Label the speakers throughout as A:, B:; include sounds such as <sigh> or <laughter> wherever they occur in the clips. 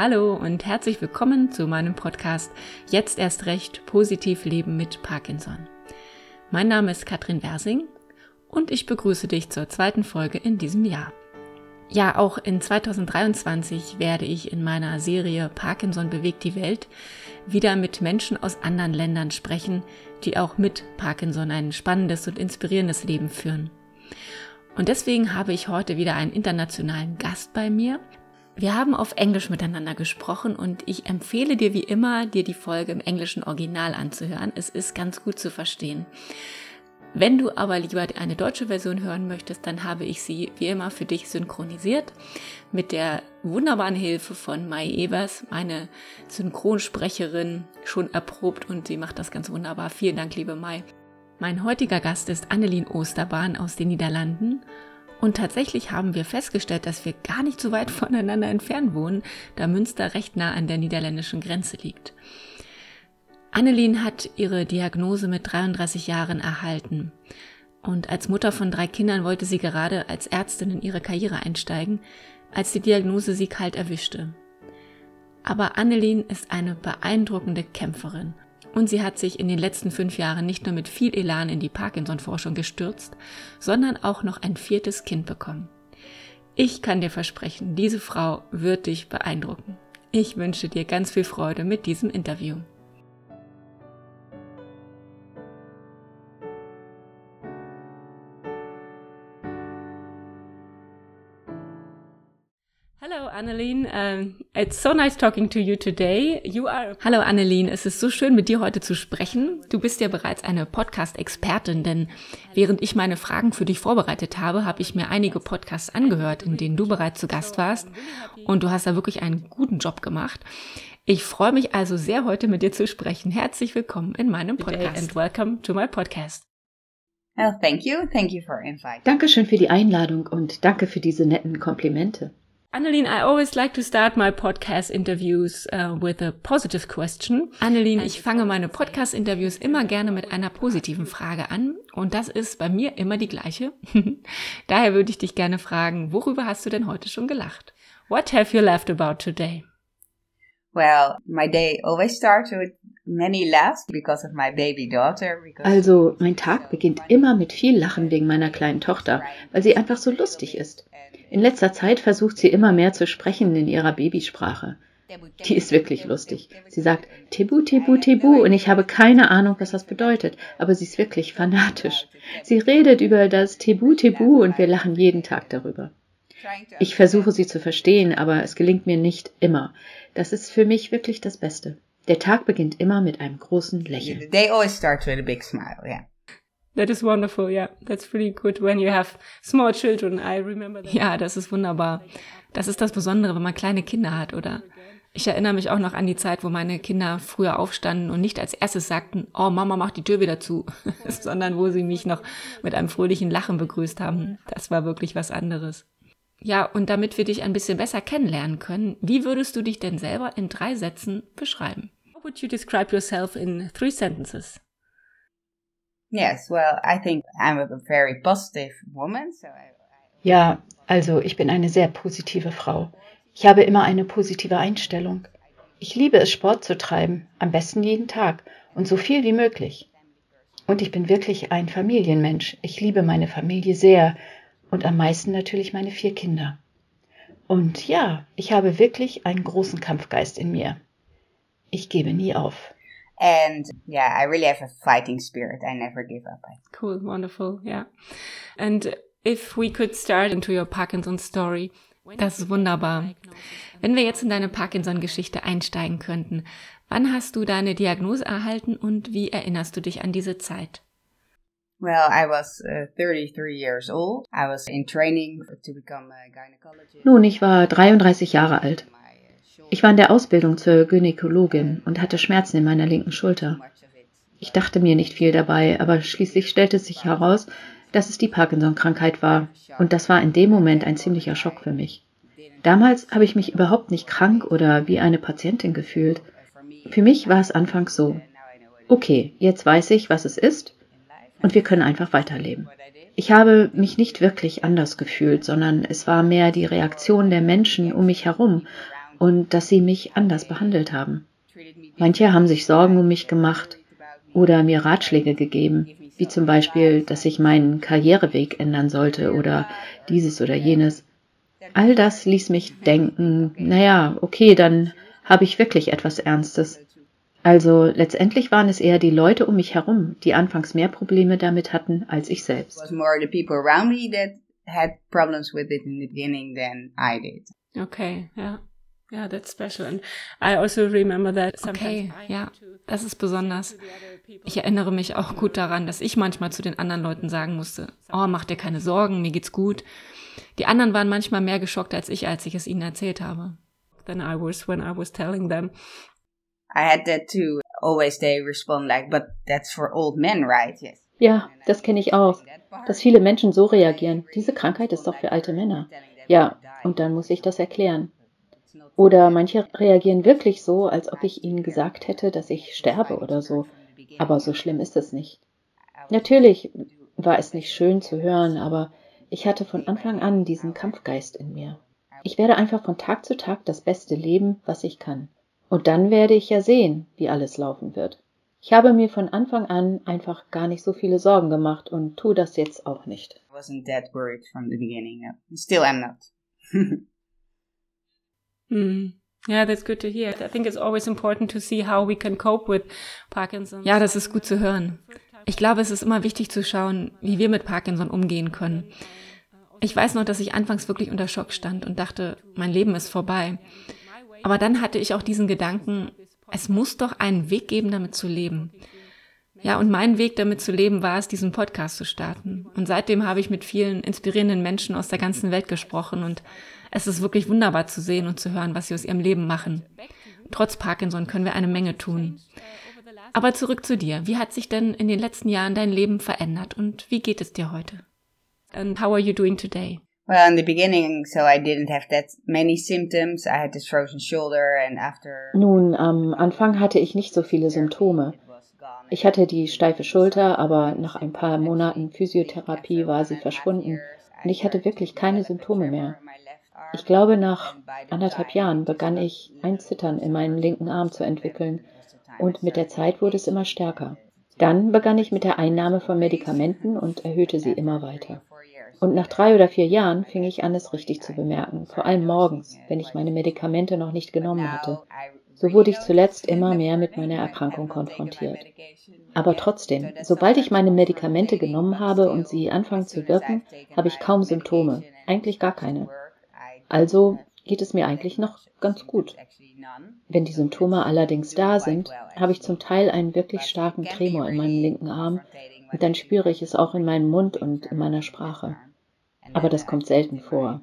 A: Hallo und herzlich willkommen zu meinem Podcast Jetzt erst recht positiv leben mit Parkinson. Mein Name ist Katrin Wersing und ich begrüße dich zur zweiten Folge in diesem Jahr. Ja, auch in 2023 werde ich in meiner Serie Parkinson bewegt die Welt wieder mit Menschen aus anderen Ländern sprechen, die auch mit Parkinson ein spannendes und inspirierendes Leben führen. Und deswegen habe ich heute wieder einen internationalen Gast bei mir, wir haben auf Englisch miteinander gesprochen und ich empfehle dir wie immer, dir die Folge im englischen Original anzuhören. Es ist ganz gut zu verstehen. Wenn du aber lieber eine deutsche Version hören möchtest, dann habe ich sie wie immer für dich synchronisiert mit der wunderbaren Hilfe von Mai Evers, meine Synchronsprecherin, schon erprobt und sie macht das ganz wunderbar. Vielen Dank, liebe Mai. Mein heutiger Gast ist Annelien Osterbahn aus den Niederlanden und tatsächlich haben wir festgestellt, dass wir gar nicht so weit <laughs> voneinander entfernt wohnen, da Münster recht nah an der niederländischen Grenze liegt. Annelien hat ihre Diagnose mit 33 Jahren erhalten. Und als Mutter von drei Kindern wollte sie gerade als Ärztin in ihre Karriere einsteigen, als die Diagnose sie kalt erwischte. Aber Annelien ist eine beeindruckende Kämpferin und sie hat sich in den letzten fünf Jahren nicht nur mit viel Elan in die Parkinson-Forschung gestürzt, sondern auch noch ein viertes Kind bekommen. Ich kann dir versprechen, diese Frau wird dich beeindrucken. Ich wünsche dir ganz viel Freude mit diesem Interview. Annelien, um, it's so nice talking to you today. You are Hallo Annelien, es ist so schön mit dir heute zu sprechen. Du bist ja bereits eine Podcast-Expertin, denn während ich meine Fragen für dich vorbereitet habe, habe ich mir einige Podcasts angehört, in denen du bereits zu Gast warst und du hast da wirklich einen guten Job gemacht. Ich freue mich also sehr heute mit dir zu sprechen. Herzlich willkommen in meinem Podcast and welcome to my podcast.
B: Well, thank you. Thank you for inviting.
C: Dankeschön für die Einladung und danke für diese netten Komplimente.
A: Annelien, I always like to start my podcast interviews uh, with a positive question. Annelien, ich fange meine Podcast-Interviews immer gerne mit einer positiven Frage an und das ist bei mir immer die gleiche. <laughs> Daher würde ich dich gerne fragen, worüber hast du denn heute schon gelacht? What have you laughed about today?
B: Well, my day always starts with
C: Also, mein Tag beginnt immer mit viel Lachen wegen meiner kleinen Tochter, weil sie einfach so lustig ist. In letzter Zeit versucht sie immer mehr zu sprechen in ihrer Babysprache. Die ist wirklich lustig. Sie sagt Tebu, Tebu, Tebu und ich habe keine Ahnung, was das bedeutet, aber sie ist wirklich fanatisch. Sie redet über das Tebu, Tebu und wir lachen jeden Tag darüber. Ich versuche sie zu verstehen, aber es gelingt mir nicht immer. Das ist für mich wirklich das Beste. Der Tag beginnt immer mit einem großen Lächeln.
B: They always start with a big smile, yeah.
A: That is wonderful, yeah. That's really good when you have small children. I remember that. Ja, das ist wunderbar. Das ist das Besondere, wenn man kleine Kinder hat, oder? Ich erinnere mich auch noch an die Zeit, wo meine Kinder früher aufstanden und nicht als erstes sagten, oh Mama, mach die Tür wieder zu, <laughs> sondern wo sie mich noch mit einem fröhlichen Lachen begrüßt haben. Das war wirklich was anderes. Ja, und damit wir dich ein bisschen besser kennenlernen können, wie würdest du dich denn selber in drei Sätzen beschreiben? Would you describe yourself in three sentences?
B: Yes, well, I think I'm a very positive woman, so I,
C: Ja, also ich bin eine sehr positive Frau. Ich habe immer eine positive Einstellung. Ich liebe es, Sport zu treiben, am besten jeden Tag und so viel wie möglich. Und ich bin wirklich ein Familienmensch. Ich liebe meine Familie sehr und am meisten natürlich meine vier Kinder. Und ja, ich habe wirklich einen großen Kampfgeist in mir. Ich gebe nie auf.
B: And yeah, I really have a fighting spirit. I never give up.
A: Cool, wonderful, yeah. And if we could start into your Parkinson story, das ist wunderbar. Wenn wir jetzt in deine Parkinson-Geschichte einsteigen könnten, wann hast du deine Diagnose erhalten und wie erinnerst du dich an diese Zeit?
B: Well, I was uh, 33 years old. I was in training to become a gynecologist.
C: Nun, ich war 33 Jahre alt. Ich war in der Ausbildung zur Gynäkologin und hatte Schmerzen in meiner linken Schulter. Ich dachte mir nicht viel dabei, aber schließlich stellte sich heraus, dass es die Parkinson-Krankheit war, und das war in dem Moment ein ziemlicher Schock für mich. Damals habe ich mich überhaupt nicht krank oder wie eine Patientin gefühlt. Für mich war es anfangs so. Okay, jetzt weiß ich, was es ist, und wir können einfach weiterleben. Ich habe mich nicht wirklich anders gefühlt, sondern es war mehr die Reaktion der Menschen um mich herum und dass sie mich anders behandelt haben. Manche haben sich Sorgen um mich gemacht oder mir Ratschläge gegeben, wie zum Beispiel, dass ich meinen Karriereweg ändern sollte oder dieses oder jenes. All das ließ mich denken, naja, okay, dann habe ich wirklich etwas Ernstes. Also letztendlich waren es eher die Leute um mich herum, die anfangs mehr Probleme damit hatten als ich selbst.
A: Okay, ja. Ja, yeah, that's special. And I also remember that. Okay, ja, das ist besonders. Ich erinnere mich auch gut daran, dass ich manchmal zu den anderen Leuten sagen musste, oh, mach dir keine Sorgen, mir geht's gut. Die anderen waren manchmal mehr geschockt als ich, als ich es ihnen erzählt habe. Than I was when I was telling them.
B: I had that too. Always they respond like, but that's for old men, right? Yes.
C: Ja, das kenne ich auch. Dass viele Menschen so reagieren. Diese Krankheit ist doch für alte Männer. Ja, und dann muss ich das erklären. Oder manche reagieren wirklich so, als ob ich ihnen gesagt hätte, dass ich sterbe oder so. Aber so schlimm ist es nicht. Natürlich war es nicht schön zu hören, aber ich hatte von Anfang an diesen Kampfgeist in mir. Ich werde einfach von Tag zu Tag das Beste leben, was ich kann. Und dann werde ich ja sehen, wie alles laufen wird. Ich habe mir von Anfang an einfach gar nicht so viele Sorgen gemacht und tue das jetzt auch nicht.
B: Wasn't that worried from the beginning. Still am not. <laughs>
A: Mm. Yeah, that's good to hear. I think it's always important to see how we can cope with Parkinson. Ja, das ist gut zu hören. Ich glaube, es ist immer wichtig zu schauen, wie wir mit Parkinson umgehen können. Ich weiß noch, dass ich anfangs wirklich unter Schock stand und dachte, mein Leben ist vorbei. Aber dann hatte ich auch diesen Gedanken, es muss doch einen Weg geben, damit zu leben. Ja, und mein Weg damit zu leben war es, diesen Podcast zu starten. Und seitdem habe ich mit vielen inspirierenden Menschen aus der ganzen Welt gesprochen und es ist wirklich wunderbar zu sehen und zu hören, was sie aus ihrem Leben machen. Trotz Parkinson können wir eine Menge tun. Aber zurück zu dir. Wie hat sich denn in den letzten Jahren dein Leben verändert und wie geht es dir heute? And how are you doing today?
B: Well, in the beginning, so I didn't have that many symptoms. I had this frozen shoulder and after
C: Nun, am Anfang hatte ich nicht so viele Symptome. Ich hatte die steife Schulter, aber nach ein paar Monaten Physiotherapie war sie verschwunden und ich hatte wirklich keine Symptome mehr. Ich glaube, nach anderthalb Jahren begann ich ein Zittern in meinem linken Arm zu entwickeln und mit der Zeit wurde es immer stärker. Dann begann ich mit der Einnahme von Medikamenten und erhöhte sie immer weiter. Und nach drei oder vier Jahren fing ich an, es richtig zu bemerken, vor allem morgens, wenn ich meine Medikamente noch nicht genommen hatte. So wurde ich zuletzt immer mehr mit meiner Erkrankung konfrontiert. Aber trotzdem, sobald ich meine Medikamente genommen habe und sie anfangen zu wirken, habe ich kaum Symptome, eigentlich gar keine. Also geht es mir eigentlich noch ganz gut. Wenn die Symptome allerdings da sind, habe ich zum Teil einen wirklich starken Tremor in meinem linken Arm und dann spüre ich es auch in meinem Mund und in meiner Sprache. Aber das kommt selten vor.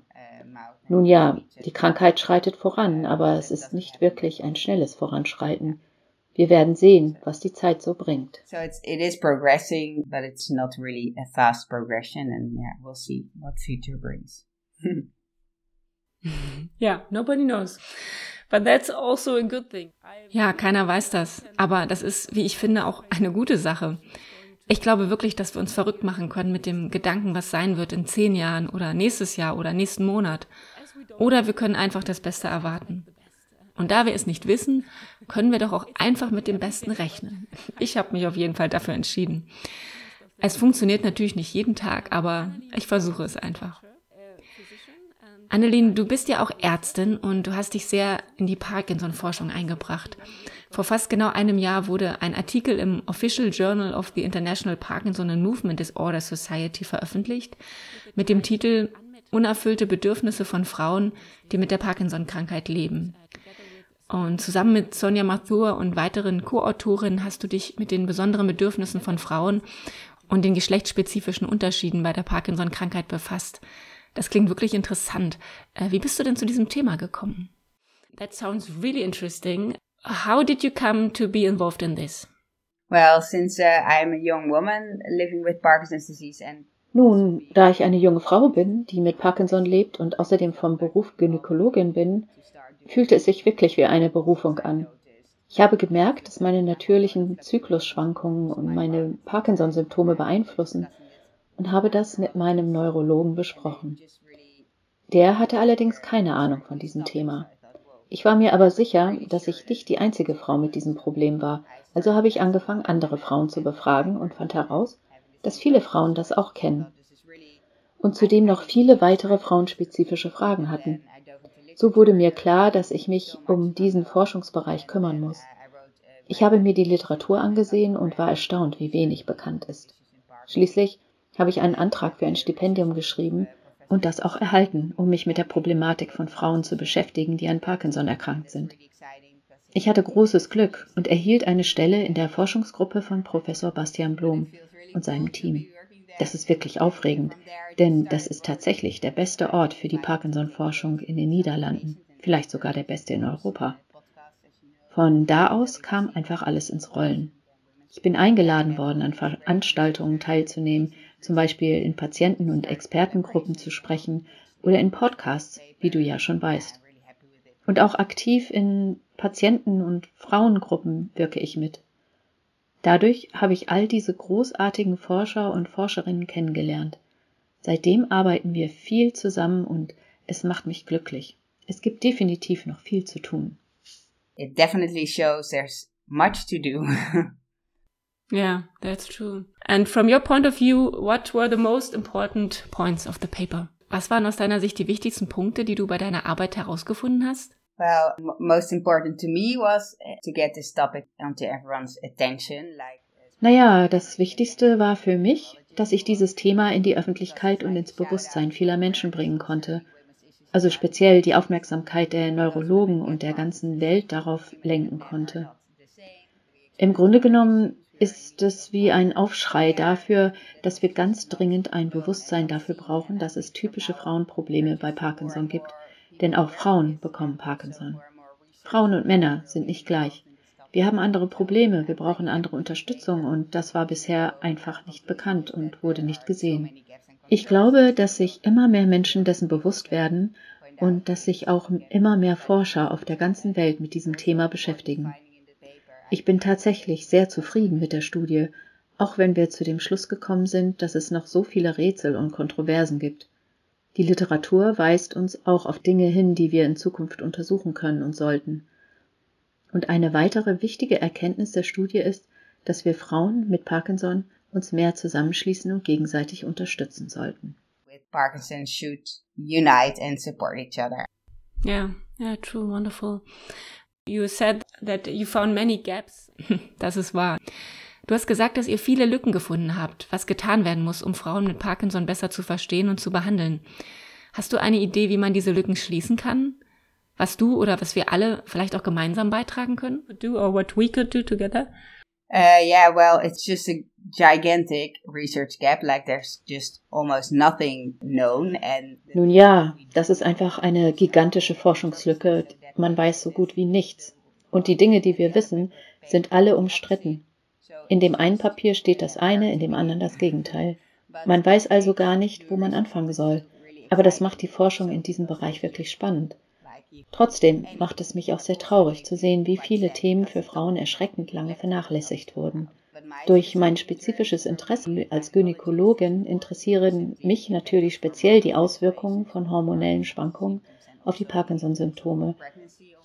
C: Nun ja, die Krankheit schreitet voran, aber es ist nicht wirklich ein schnelles Voranschreiten. Wir werden sehen, was die Zeit so bringt.
B: So it's, it is progressing, but it's not really a fast progression and yeah, we'll see what future brings. <laughs> <laughs>
A: Ja, nobody knows. But that's also a good thing. Ja, keiner weiß das. Aber das ist, wie ich finde, auch eine gute Sache. Ich glaube wirklich, dass wir uns verrückt machen können mit dem Gedanken, was sein wird in zehn Jahren oder nächstes Jahr oder nächsten Monat. Oder wir können einfach das Beste erwarten. Und da wir es nicht wissen, können wir doch auch einfach mit dem Besten rechnen. Ich habe mich auf jeden Fall dafür entschieden. Es funktioniert natürlich nicht jeden Tag, aber ich versuche es einfach. Annelien, du bist ja auch Ärztin und du hast dich sehr in die Parkinson-Forschung eingebracht. Vor fast genau einem Jahr wurde ein Artikel im Official Journal of the International Parkinson and Movement Disorder Society veröffentlicht mit dem Titel Unerfüllte Bedürfnisse von Frauen, die mit der Parkinson-Krankheit leben. Und zusammen mit Sonja Mathur und weiteren Co-Autorinnen hast du dich mit den besonderen Bedürfnissen von Frauen und den geschlechtsspezifischen Unterschieden bei der Parkinson-Krankheit befasst. Das klingt wirklich interessant. Äh, wie bist du denn zu diesem Thema gekommen? That sounds really interesting. How did you come to be involved in this?
B: Well, since uh, I'm a young woman living with Parkinson's disease and
C: nun, da ich eine junge Frau bin, die mit Parkinson lebt und außerdem vom Beruf Gynäkologin bin, fühlte es sich wirklich wie eine Berufung an. Ich habe gemerkt, dass meine natürlichen Zyklusschwankungen und meine Parkinson-Symptome beeinflussen und habe das mit meinem Neurologen besprochen. Der hatte allerdings keine Ahnung von diesem Thema. Ich war mir aber sicher, dass ich nicht die einzige Frau mit diesem Problem war, also habe ich angefangen, andere Frauen zu befragen und fand heraus, dass viele Frauen das auch kennen und zudem noch viele weitere frauenspezifische Fragen hatten. So wurde mir klar, dass ich mich um diesen Forschungsbereich kümmern muss. Ich habe mir die Literatur angesehen und war erstaunt, wie wenig bekannt ist. Schließlich habe ich einen Antrag für ein Stipendium geschrieben und das auch erhalten, um mich mit der Problematik von Frauen zu beschäftigen, die an Parkinson erkrankt sind. Ich hatte großes Glück und erhielt eine Stelle in der Forschungsgruppe von Professor Bastian Blom und seinem Team. Das ist wirklich aufregend, denn das ist tatsächlich der beste Ort für die Parkinson-Forschung in den Niederlanden, vielleicht sogar der beste in Europa. Von da aus kam einfach alles ins Rollen. Ich bin eingeladen worden, an Veranstaltungen teilzunehmen, zum Beispiel in Patienten- und Expertengruppen zu sprechen oder in Podcasts, wie du ja schon weißt. Und auch aktiv in Patienten- und Frauengruppen wirke ich mit. Dadurch habe ich all diese großartigen Forscher und Forscherinnen kennengelernt. Seitdem arbeiten wir viel zusammen und es macht mich glücklich. Es gibt definitiv noch viel zu tun.
B: It definitely shows there's much to do. <laughs>
A: yeah, that's true. And from your point of view, what were the most important points of the paper? Was waren aus deiner Sicht die wichtigsten Punkte, die du bei deiner Arbeit herausgefunden hast?
B: Well, most important to me was uh, to get this topic onto everyone's attention. Like,
C: naja, das Wichtigste war für mich, dass ich dieses Thema in die Öffentlichkeit und ins Bewusstsein vieler Menschen bringen konnte. Also speziell die Aufmerksamkeit der Neurologen und der ganzen Welt darauf lenken konnte. Im Grunde genommen ist es wie ein Aufschrei dafür, dass wir ganz dringend ein Bewusstsein dafür brauchen, dass es typische Frauenprobleme bei Parkinson gibt – denn auch Frauen bekommen Parkinson. Frauen und Männer sind nicht gleich. Wir haben andere Probleme, wir brauchen andere Unterstützung und das war bisher einfach nicht bekannt und wurde nicht gesehen. Ich glaube, dass sich immer mehr Menschen dessen bewusst werden und dass sich auch immer mehr Forscher auf der ganzen Welt mit diesem Thema beschäftigen. Ich bin tatsächlich sehr zufrieden mit der Studie, auch wenn wir zu dem Schluss gekommen sind, dass es noch so viele Rätsel und Kontroversen gibt. Die Literatur weist uns auch auf Dinge hin, die wir in Zukunft untersuchen können und sollten. Und eine weitere wichtige Erkenntnis der Studie ist, dass wir Frauen mit Parkinson uns mehr zusammenschließen und gegenseitig unterstützen sollten.
B: With Parkinson should unite and support each other.
A: Yeah, yeah, true, wonderful. You said that you found many gaps. <laughs> das ist wahr. Du hast gesagt, dass ihr viele Lücken gefunden habt, was getan werden muss, um Frauen mit Parkinson besser zu verstehen und zu behandeln. Hast du eine Idee, wie man diese Lücken schließen kann? Was du oder was wir alle vielleicht auch gemeinsam beitragen können? Do or what we could do together?
B: Uh, yeah, well, it's just a gigantic research gap. Like there's just almost nothing known. And
C: Nun ja, das ist einfach eine gigantische Forschungslücke. Man weiß so gut wie nichts. Und die Dinge, die wir wissen, sind alle umstritten. In dem einen Papier steht das eine, in dem anderen das Gegenteil. Man weiß also gar nicht, wo man anfangen soll. Aber das macht die Forschung in diesem Bereich wirklich spannend. Trotzdem macht es mich auch sehr traurig zu sehen, wie viele Themen für Frauen erschreckend lange vernachlässigt wurden. Durch mein spezifisches Interesse als Gynäkologin interessieren mich natürlich speziell die Auswirkungen von hormonellen Schwankungen auf die Parkinson-Symptome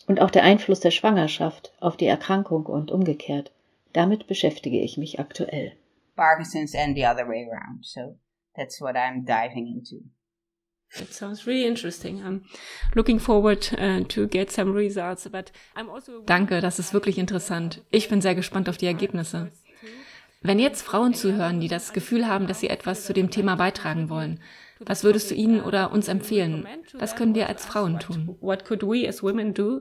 C: und auch der Einfluss der Schwangerschaft auf die Erkrankung und umgekehrt. Damit beschäftige ich mich aktuell.
B: Parkinson's and the other way around. So that's what I'm diving into.
A: It sounds really interesting. I'm looking forward uh, to get some results, but I'm also Danke, das ist wirklich interessant. Ich bin sehr gespannt auf die Ergebnisse. Wenn jetzt Frauen zuhören, die das Gefühl haben, dass sie etwas zu dem Thema beitragen wollen, was würdest du ihnen oder uns empfehlen? Was können wir als Frauen tun? What could we as women do?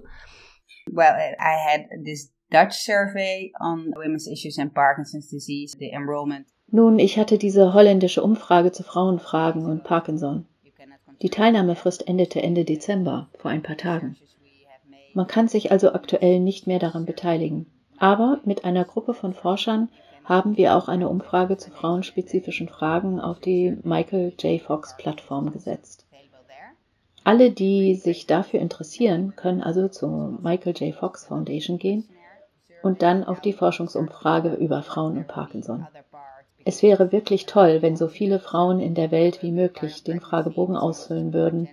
B: Well, I had this Dutch survey on women's issues and Parkinson's disease, the enrollment.
C: Nun, ich hatte diese holländische Umfrage zu Frauenfragen und Parkinson. Die Teilnahmefrist endete Ende Dezember, vor ein paar Tagen. Man kann sich also aktuell nicht mehr daran beteiligen. Aber mit einer Gruppe von Forschern haben wir auch eine Umfrage zu frauenspezifischen Fragen auf die Michael J. Fox Plattform gesetzt. Alle, die sich dafür interessieren, können also zur Michael J. Fox Foundation gehen und dann auf die Forschungsumfrage über Frauen und Parkinson. Es wäre wirklich toll, wenn so viele Frauen in der Welt wie möglich den Fragebogen ausfüllen würden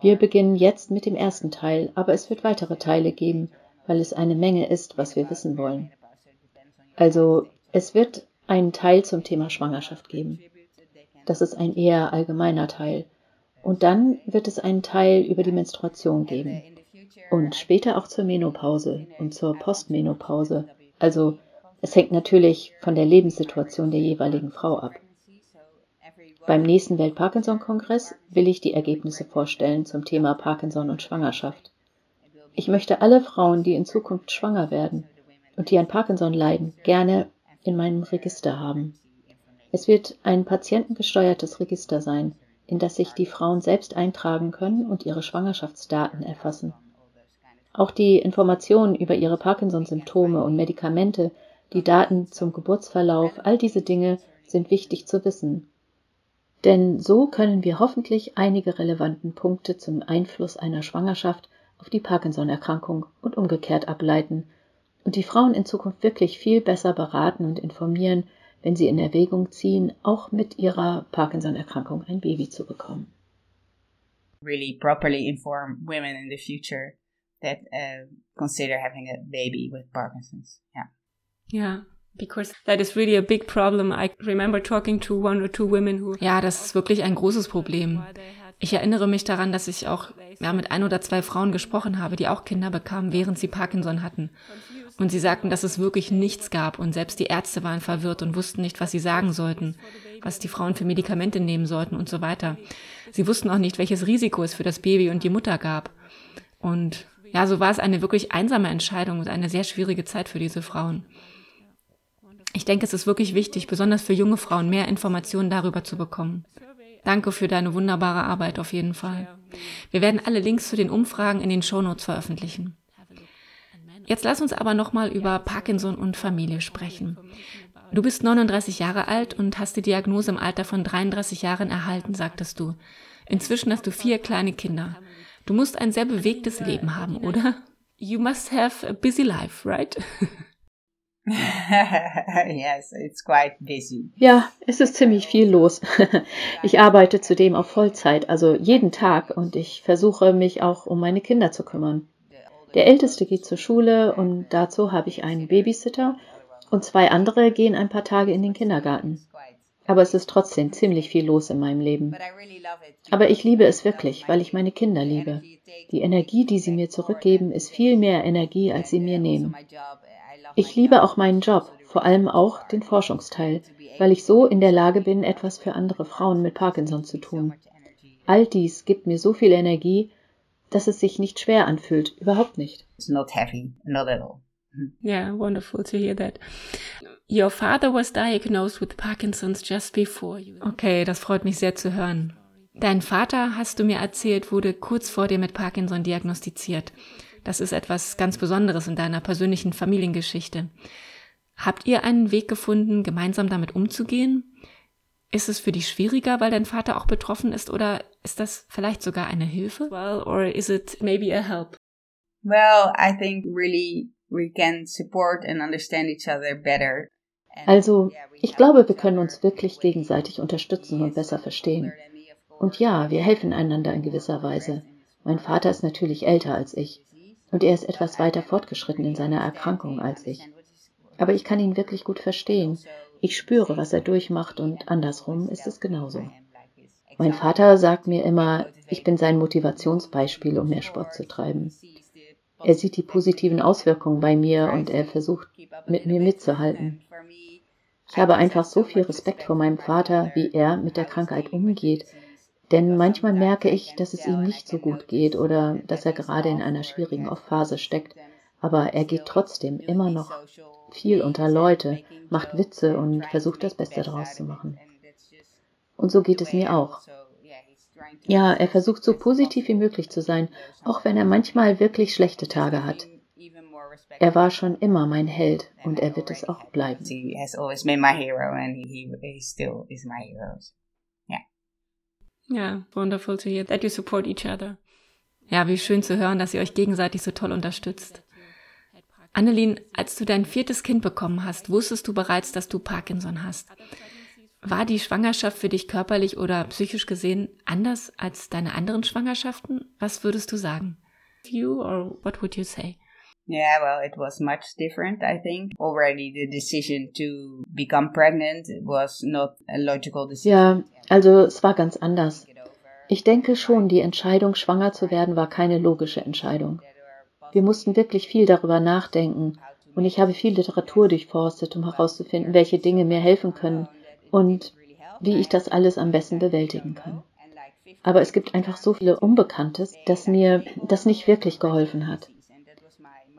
C: Wir beginnen jetzt mit dem ersten Teil, aber es wird weitere Teile geben, weil es eine Menge ist, was wir wissen wollen. Also, es wird einen Teil zum Thema Schwangerschaft geben. Das ist ein eher allgemeiner Teil. Und dann wird es einen Teil über die Menstruation geben. Und später auch zur Menopause und zur Postmenopause. Also es hängt natürlich von der Lebenssituation der jeweiligen Frau ab. Beim nächsten Welt-Parkinson-Kongress will ich die Ergebnisse vorstellen zum Thema Parkinson und Schwangerschaft. Ich möchte alle Frauen, die in Zukunft schwanger werden und die an Parkinson leiden, gerne in meinem Register haben. Es wird ein patientengesteuertes Register sein, in das sich die Frauen selbst eintragen können und ihre Schwangerschaftsdaten erfassen. Auch die Informationen über ihre Parkinson-Symptome und Medikamente, die Daten zum Geburtsverlauf, all diese Dinge sind wichtig zu wissen. Denn so können wir hoffentlich einige relevanten Punkte zum Einfluss einer Schwangerschaft auf die Parkinson-Erkrankung und umgekehrt ableiten und die Frauen in Zukunft wirklich viel besser beraten und informieren, wenn sie in Erwägung ziehen, auch mit ihrer Parkinson-Erkrankung ein Baby zu bekommen.
B: Really properly inform women in the future that uh, consider having a baby with Parkinson's. Yeah.
A: Yeah. Because that is really a big problem. I remember talking to one or two women who. Ja, das ist wirklich ein großes Problem. Ich erinnere mich daran, dass ich auch ja, mit ein oder zwei Frauen gesprochen habe, die auch Kinder bekamen, während sie Parkinson hatten. Und sie sagten, dass es wirklich nichts gab und selbst die Ärzte waren verwirrt und wussten nicht, was sie sagen sollten, was die Frauen für Medikamente nehmen sollten und so weiter. Sie wussten auch nicht, welches Risiko es für das Baby und die Mutter gab. Und ja, so war es eine wirklich einsame Entscheidung und eine sehr schwierige Zeit für diese Frauen. Ich denke, es ist wirklich wichtig, besonders für junge Frauen, mehr Informationen darüber zu bekommen. Danke für deine wunderbare Arbeit auf jeden Fall. Wir werden alle Links zu den Umfragen in den Shownotes veröffentlichen. Jetzt lass uns aber nochmal über Parkinson und Familie sprechen. Du bist 39 Jahre alt und hast die Diagnose im Alter von 33 Jahren erhalten, sagtest du. Inzwischen hast du vier kleine Kinder. Du musst ein sehr bewegtes Leben haben, oder? You must have a busy life, right? <laughs> <laughs>
B: yes, it's quite busy.
C: Ja, es ist ziemlich viel los. <laughs> Ich arbeite zudem auf Vollzeit, also jeden Tag, und ich versuche mich auch um meine Kinder zu kümmern. Der Älteste geht zur Schule und dazu habe ich einen Babysitter und zwei andere gehen ein paar Tage in den Kindergarten. Aber es ist trotzdem ziemlich viel los in meinem Leben. Aber ich liebe es wirklich, weil ich meine Kinder liebe. Die Energie, die sie mir zurückgeben, ist viel mehr Energie, als sie mir nehmen. Ich liebe auch meinen Job, vor allem auch den Forschungsteil, weil ich so in der Lage bin, etwas für andere Frauen mit Parkinson zu tun. All dies gibt mir so viel Energie dass es sich nicht schwer anfühlt. Überhaupt nicht.
B: It's not heavy, not at all.
A: Yeah, wonderful to hear that. Your father was diagnosed with Parkinson's just before you. Okay, das freut mich sehr zu hören. Dein Vater, hast du mir erzählt, wurde kurz vor dir mit Parkinson diagnostiziert. Das ist etwas ganz Besonderes in deiner persönlichen Familiengeschichte. Habt ihr einen Weg gefunden, gemeinsam damit umzugehen? Ist es für dich schwieriger, weil dein Vater auch betroffen ist, oder ist das vielleicht sogar eine Hilfe? Well, or is it maybe a help?
B: Well, I think really we can support and understand each other better.
C: Also, ich glaube, wir können uns wirklich gegenseitig unterstützen und besser verstehen. Und ja, wir helfen einander in gewisser Weise. Mein Vater ist natürlich älter als ich und er ist etwas weiter fortgeschritten in seiner Erkrankung als ich. Aber ich kann ihn wirklich gut verstehen ich spüre, was er durchmacht und andersrum ist es genauso. Mein Vater sagt mir immer, ich bin sein Motivationsbeispiel, um mehr Sport zu treiben. Er sieht die positiven Auswirkungen bei mir und er versucht, mit mir mitzuhalten. Ich habe einfach so viel Respekt vor meinem Vater, wie er mit der Krankheit umgeht, denn manchmal merke ich, dass es ihm nicht so gut geht oder dass er gerade in einer schwierigen Phase steckt, aber er geht trotzdem immer noch viel unter Leute, macht Witze und versucht das Beste daraus zu machen. Und so geht es mir auch. Ja, er versucht so positiv wie möglich zu sein, auch wenn er manchmal wirklich schlechte Tage hat. Er war schon immer mein Held und er wird es auch bleiben.
A: Ja, wonderful to hear that you support each other. Ja, wie schön zu hören, dass ihr euch gegenseitig so toll unterstützt. Annelien, als du dein viertes Kind bekommen hast, wusstest du bereits, dass du Parkinson hast. War die Schwangerschaft für dich körperlich oder psychisch gesehen anders als deine anderen Schwangerschaften? Was würdest du sagen? You or what would you say?
B: Yeah, well, it was much different, I think. Already the decision to become pregnant was not a logical decision.
C: Ja, also es war ganz anders. Ich denke schon, die Entscheidung, schwanger zu werden, war keine logische Entscheidung. Wir mussten wirklich viel darüber nachdenken und ich habe viel Literatur durchforstet, um herauszufinden, welche Dinge mir helfen können und wie ich das alles am besten bewältigen kann. Aber es gibt einfach so viele Unbekanntes, dass mir das nicht wirklich geholfen hat.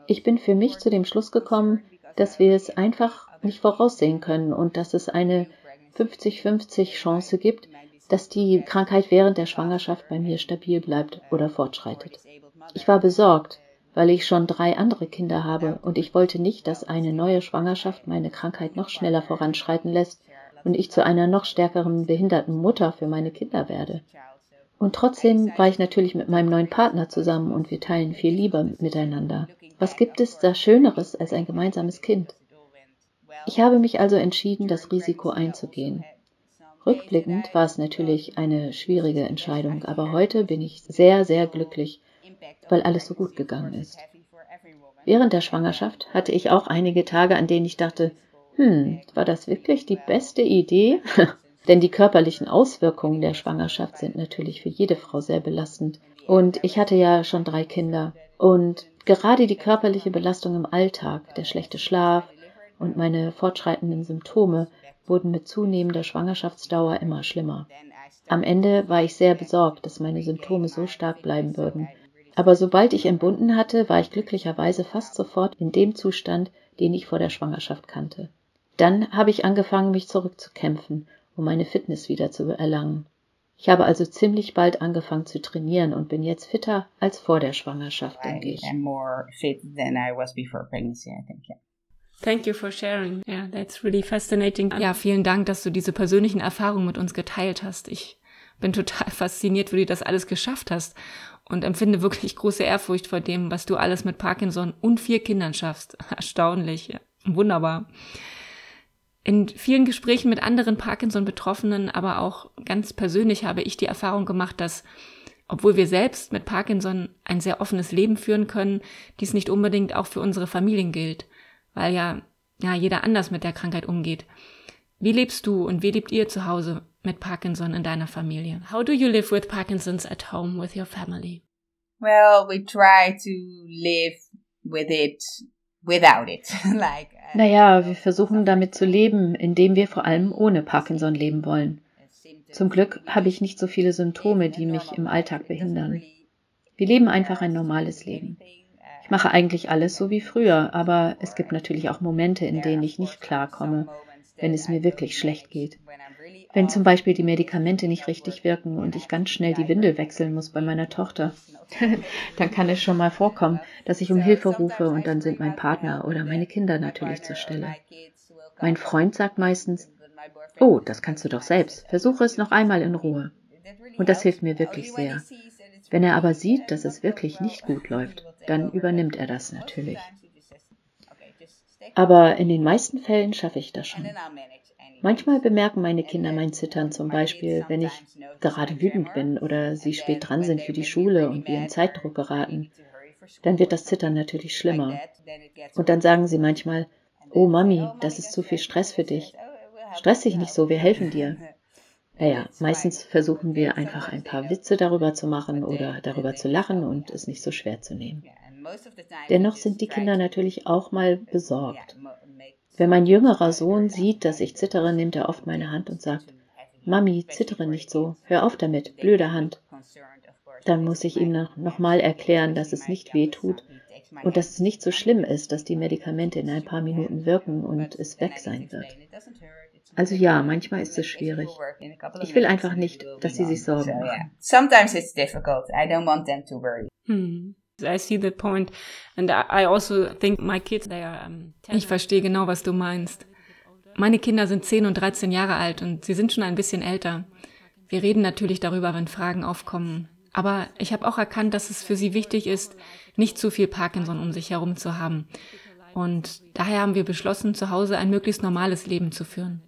C: Ich bin für mich zu dem Schluss gekommen, dass wir es einfach nicht voraussehen können und dass es eine 50-50 Chance gibt, dass die Krankheit während der Schwangerschaft bei mir stabil bleibt oder fortschreitet. Ich war besorgt, weil ich schon drei andere Kinder habe und ich wollte nicht, dass eine neue Schwangerschaft meine Krankheit noch schneller voranschreiten lässt und ich zu einer noch stärkeren behinderten Mutter für meine Kinder werde. Und trotzdem war ich natürlich mit meinem neuen Partner zusammen und wir teilen viel Liebe miteinander. Was gibt es da Schöneres als ein gemeinsames Kind? Ich habe mich also entschieden, das Risiko einzugehen. Rückblickend war es natürlich eine schwierige Entscheidung, aber heute bin ich sehr, sehr glücklich, weil alles so gut gegangen ist. Während der Schwangerschaft hatte ich auch einige Tage, an denen ich dachte, hm, war das wirklich die beste Idee? <laughs> Denn die körperlichen Auswirkungen der Schwangerschaft sind natürlich für jede Frau sehr belastend. Und ich hatte ja schon drei Kinder. Und gerade die körperliche Belastung im Alltag, der schlechte Schlaf und meine fortschreitenden Symptome wurden mit zunehmender Schwangerschaftsdauer immer schlimmer. Am Ende war ich sehr besorgt, dass meine Symptome so stark bleiben würden. Aber sobald ich entbunden hatte, war ich glücklicherweise fast sofort in dem Zustand, den ich vor der Schwangerschaft kannte. Dann habe ich angefangen, mich zurückzukämpfen um meine Fitness wieder zu erlangen. Ich habe also ziemlich bald angefangen zu trainieren und bin jetzt fitter als vor der Schwangerschaft, denke ich.
A: Thank you for sharing. Yeah, that's really fascinating. Ja, vielen Dank, dass du diese persönlichen Erfahrungen mit uns geteilt hast. Ich bin total <laughs> fasziniert, wie du das alles geschafft hast und empfinde wirklich große Ehrfurcht vor dem, was du alles mit Parkinson und vier Kindern schaffst. <laughs> Erstaunlich. Ja. Wunderbar. In vielen Gesprächen mit anderen Parkinson-Betroffenen, aber auch ganz persönlich habe ich die Erfahrung gemacht, dass obwohl wir selbst mit Parkinson ein sehr offenes Leben führen können, dies nicht unbedingt auch für unsere Familien gilt, weil ja, ja jeder anders mit der Krankheit umgeht. Wie lebst du und wie lebt ihr zu Hause mit Parkinson in deiner Familie? How do you live with Parkinson's at home with your family?
B: Well, we try to live with it without it. <laughs> like,
C: uh, naja, wir versuchen damit zu leben, indem wir vor allem ohne Parkinson leben wollen. Zum Glück habe ich nicht so viele Symptome, die mich im Alltag behindern. Wir leben einfach ein normales Leben. Ich mache eigentlich alles so wie früher, aber es gibt natürlich auch Momente, in denen ich nicht klarkomme, wenn es mir wirklich schlecht geht. Wenn zum Beispiel die Medikamente nicht richtig wirken und ich ganz schnell die Windel wechseln muss bei meiner Tochter, <laughs> dann kann es schon mal vorkommen, dass ich um Hilfe rufe und dann sind mein Partner oder meine Kinder natürlich zur Stelle. Mein Freund sagt meistens, oh, das kannst du doch selbst, versuche es noch einmal in Ruhe. Und das hilft mir wirklich sehr. Wenn er aber sieht, dass es wirklich nicht gut läuft, dann übernimmt er das natürlich. Aber in den meisten Fällen schaffe ich das schon. Manchmal bemerken meine Kinder mein Zittern, zum Beispiel, wenn ich gerade wütend bin oder sie spät dran sind für die Schule und wir in Zeitdruck geraten. Dann wird das Zittern natürlich schlimmer. Und dann sagen sie manchmal, oh Mami, das ist zu viel Stress für dich. Stress dich nicht so, wir helfen dir. Naja, meistens versuchen wir einfach ein paar Witze darüber zu machen oder darüber zu lachen und es nicht so schwer zu nehmen. Dennoch sind die Kinder natürlich auch mal besorgt. Wenn mein jüngerer Sohn sieht, dass ich zittere, nimmt er oft meine Hand und sagt, Mami, zittere nicht so, hör auf damit, blöde Hand. Dann muss ich ihm nochmal erklären, dass es nicht weh tut und dass es nicht so schlimm ist, dass die Medikamente in ein paar Minuten wirken und es weg sein wird. Also ja, manchmal ist es schwierig. Ich will einfach nicht, dass sie sich Sorgen machen.
B: Sometimes it's difficult. I don't want them to worry.
A: Hm. Ich verstehe genau, was du meinst. Meine Kinder sind 10 und 13 Jahre alt und sie sind schon ein bisschen älter. Wir reden natürlich darüber, wenn Fragen aufkommen. Aber ich habe auch erkannt, dass es für sie wichtig ist, nicht zu viel Parkinson um sich herum zu haben. Und daher haben wir beschlossen, zu Hause ein möglichst normales Leben zu führen.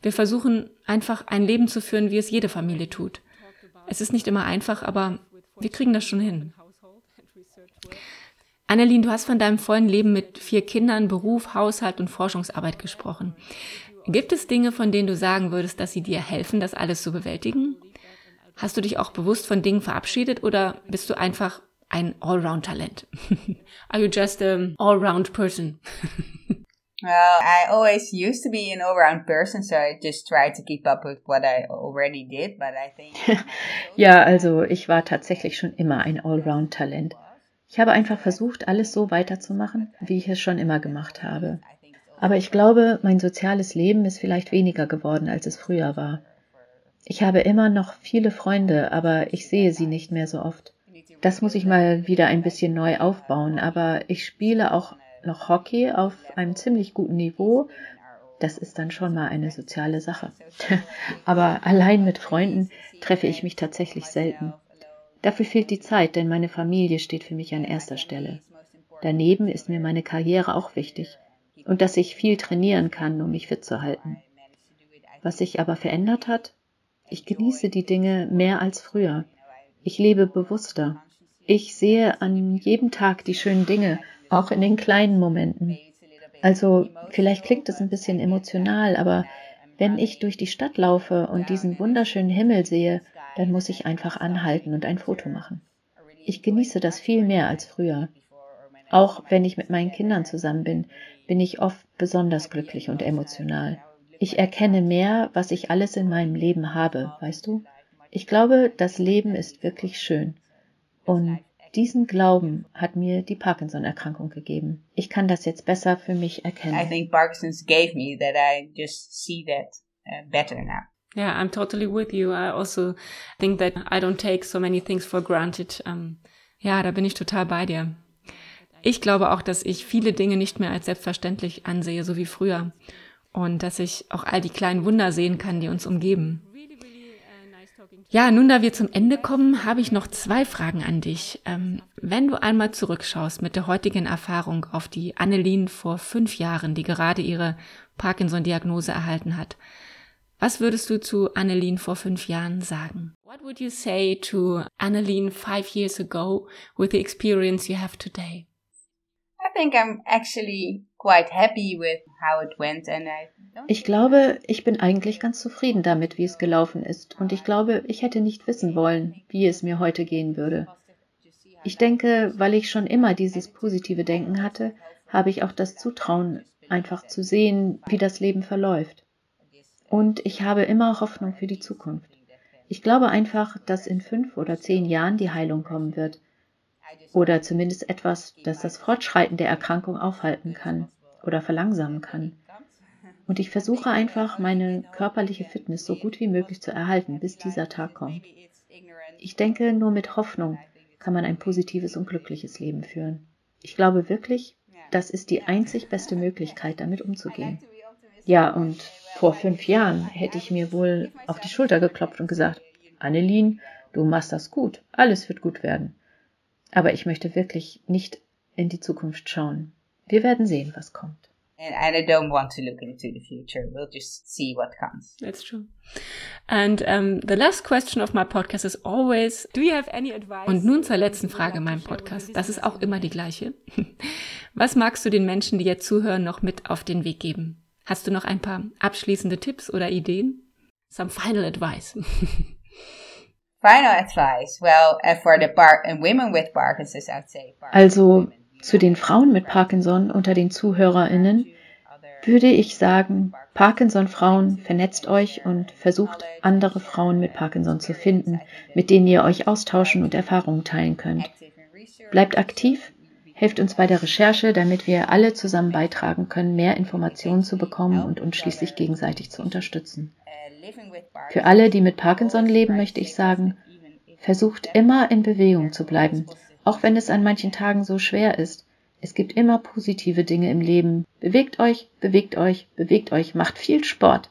A: Wir versuchen einfach ein Leben zu führen, wie es jede Familie tut. Es ist nicht immer einfach, aber wir kriegen das schon hin. Annelien, du hast von deinem vollen Leben mit vier Kindern, Beruf, Haushalt und Forschungsarbeit gesprochen. Gibt es Dinge, von denen du sagen würdest, dass sie dir helfen, das alles zu bewältigen? Hast du dich auch bewusst von Dingen verabschiedet oder bist du einfach ein Allround-Talent? <laughs> Are you just an all-round person? <laughs>
B: Well, I always used to be an all-round person, so I just tried to keep up with what I already did, but I think <laughs>
C: Ja, also ich war tatsächlich schon immer ein Allround Talent. Ich habe einfach versucht, alles so weiterzumachen, wie ich es schon immer gemacht habe. Aber ich glaube, mein soziales Leben ist vielleicht weniger geworden, als es früher war. Ich habe immer noch viele Freunde, aber ich sehe sie nicht mehr so oft. Das muss ich mal wieder ein bisschen neu aufbauen, aber ich spiele auch noch Hockey auf einem ziemlich guten Niveau. Das ist dann schon mal eine soziale Sache. <laughs> Aber allein mit Freunden treffe ich mich tatsächlich selten. Dafür fehlt die Zeit, denn meine Familie steht für mich an erster Stelle. Daneben ist mir meine Karriere auch wichtig und dass ich viel trainieren kann, um mich fit zu halten. Was sich aber verändert hat, ich genieße die Dinge mehr als früher. Ich lebe bewusster. Ich sehe an jedem Tag die schönen Dinge auch in den kleinen Momenten. Also vielleicht klingt es ein bisschen emotional, aber wenn ich durch die Stadt laufe und diesen wunderschönen Himmel sehe, dann muss ich einfach anhalten und ein Foto machen. Ich genieße das viel mehr als früher. Auch wenn ich mit meinen Kindern zusammen bin, bin ich oft besonders glücklich und emotional. Ich erkenne mehr, was ich alles in meinem Leben habe, weißt du? Ich glaube, das Leben ist wirklich schön. Und diesen Glauben hat mir die Parkinson-Erkrankung gegeben. Ich kann das jetzt besser für mich erkennen.
B: I think Parkinson's gave me that I just see that uh, better now.
A: Yeah, I'm totally with you. I also think that I don't take so many things for granted. Um, ja, da bin ich total bei dir. Ich glaube auch, dass ich viele Dinge nicht mehr als selbstverständlich ansehe, so wie früher. Und dass ich auch all die kleinen Wunder sehen kann, die uns umgeben. Ja, nun da wir zum Ende kommen, habe ich noch zwei Fragen an dich. Ähm, wenn du einmal zurückschaust mit der heutigen Erfahrung auf die Annelien vor fünf Jahren, die gerade ihre Parkinson-Diagnose erhalten hat, was würdest du zu Annelien vor fünf Jahren sagen? What would you say to Annelien five years ago with the experience you have today?
B: I think I'm actually quite happy with how it went and I
C: Ich glaube, ich bin eigentlich ganz zufrieden damit, wie es gelaufen ist und ich glaube, ich hätte nicht wissen wollen, wie es mir heute gehen würde. Ich denke, weil ich schon immer dieses positive Denken hatte, habe ich auch das Zutrauen, einfach zu sehen, wie das Leben verläuft. Und ich habe immer Hoffnung für die Zukunft. Ich glaube einfach, dass in fünf oder zehn Jahren die Heilung kommen wird oder zumindest etwas, das das Fortschreiten der Erkrankung aufhalten kann oder verlangsamen kann. Und ich versuche einfach, meine körperliche Fitness so gut wie möglich zu erhalten, bis dieser Tag kommt. Ich denke, nur mit Hoffnung kann man ein positives und glückliches Leben führen. Ich glaube wirklich, das ist die einzig beste Möglichkeit, damit umzugehen. Ja, und vor fünf Jahren hätte ich mir wohl auf die Schulter geklopft und gesagt, Annelien, du machst das gut, alles wird gut werden. Aber ich möchte wirklich nicht in die Zukunft schauen. Wir werden sehen, was kommt.
B: And I don't want to look into the future. We'll just see what comes.
A: That's true. And um, the last question of my podcast is always, do you have any advice? Und nun zur letzten Frage in meinem Podcast. Das ist auch immer die gleiche. <laughs> Was magst du den Menschen, die jetzt zuhören, noch mit auf den Weg geben? Hast du noch ein paar abschließende Tipps oder Ideen? Some final advice. <laughs>
B: Final advice. Well, uh, for the par and women with Parkinson's, I'd say.
C: Also zu den Frauen mit Parkinson unter den ZuhörerInnen würde ich sagen, Parkinson-Frauen, vernetzt euch und versucht, andere Frauen mit Parkinson zu finden, mit denen ihr euch austauschen und Erfahrungen teilen könnt. Bleibt aktiv, helft uns bei der Recherche, damit wir alle zusammen beitragen können, mehr Informationen zu bekommen und uns schließlich gegenseitig zu unterstützen. Für alle, die mit Parkinson leben, möchte ich sagen, versucht immer in Bewegung zu bleiben, auch wenn es an manchen Tagen so schwer ist. Es gibt immer positive Dinge im Leben. Bewegt euch, bewegt euch, bewegt euch, macht viel Sport.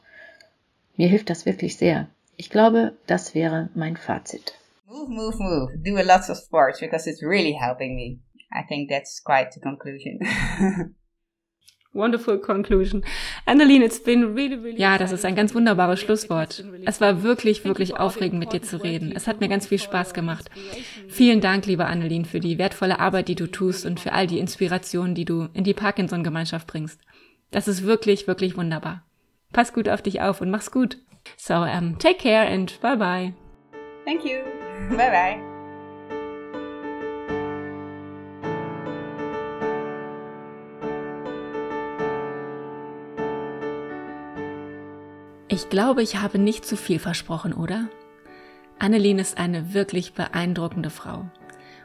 C: Mir hilft das wirklich sehr. Ich glaube, das wäre mein Fazit.
B: Move, move, move. Do a lot of sports because it's really helping me. I think that's quite the conclusion. <laughs>
A: Wonderful conclusion. Anneline, it's been really, really Ja, das ist ein ganz wunderbares Schlusswort. Es war wirklich, wirklich aufregend, mit dir zu reden. Es hat mir ganz viel Spaß gemacht. Vielen Dank, liebe Anneline, für die wertvolle Arbeit, die du tust und für all die Inspirationen, die du in die Parkinson-Gemeinschaft bringst. Das ist wirklich, wirklich wunderbar. Pass gut auf dich auf und mach's gut. So, um, take care and bye bye.
B: Thank you. <laughs> Bye bye.
A: Ich glaube, ich habe nicht zu viel versprochen, oder? Annelien ist eine wirklich beeindruckende Frau.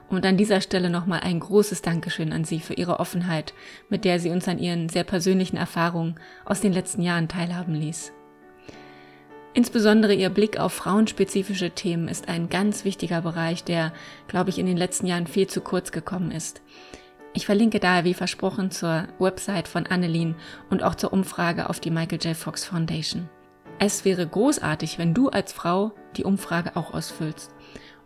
A: Und an dieser Stelle nochmal ein großes Dankeschön an Sie für Ihre Offenheit, mit der sie uns an Ihren sehr persönlichen Erfahrungen aus den letzten Jahren teilhaben ließ. Insbesondere Ihr Blick auf frauenspezifische Themen ist ein ganz wichtiger Bereich, der, glaube ich, in den letzten Jahren viel zu kurz gekommen ist. Ich verlinke daher wie versprochen zur Website von Annelien und auch zur Umfrage auf die Michael J. Fox Foundation. Es wäre großartig, wenn du als Frau die Umfrage auch ausfüllst.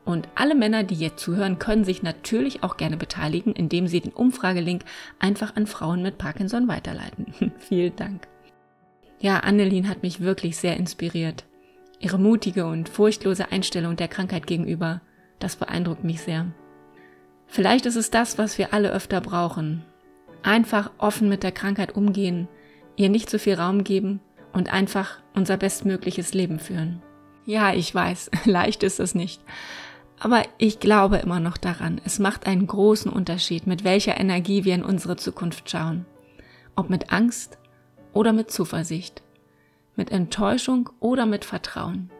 A: Und alle Männer, die jetzt zuhören, können sich natürlich auch gerne beteiligen, indem sie den Umfragelink einfach an Frauen mit Parkinson weiterleiten. <laughs> Vielen Dank. Ja, Annelien hat mich wirklich sehr inspiriert. Ihre mutige und furchtlose Einstellung der Krankheit gegenüber, das beeindruckt mich sehr. Vielleicht ist es das, was wir alle öfter brauchen. Einfach offen mit der Krankheit umgehen, ihr nicht zu viel Raum geben und einfach unser bestmögliches Leben führen. Ja, ich weiß, <laughs> leicht ist es nicht. Aber ich glaube immer noch daran, es macht einen großen Unterschied, mit welcher Energie wir in unsere Zukunft schauen. Ob mit Angst oder mit Zuversicht, mit Enttäuschung oder mit Vertrauen.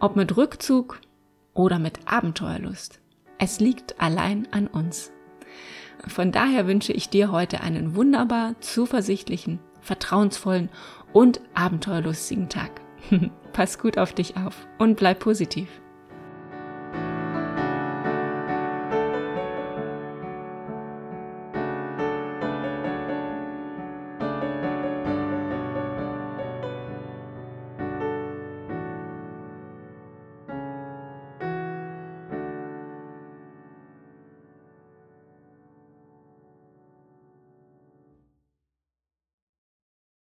A: Ob mit Rückzug oder mit Abenteuerlust. Es liegt allein an uns. Von daher wünsche ich dir heute einen wunderbar zuversichtlichen, vertrauensvollen und abenteuerlustigen Tag. <laughs> Pass gut auf dich auf und bleib positiv.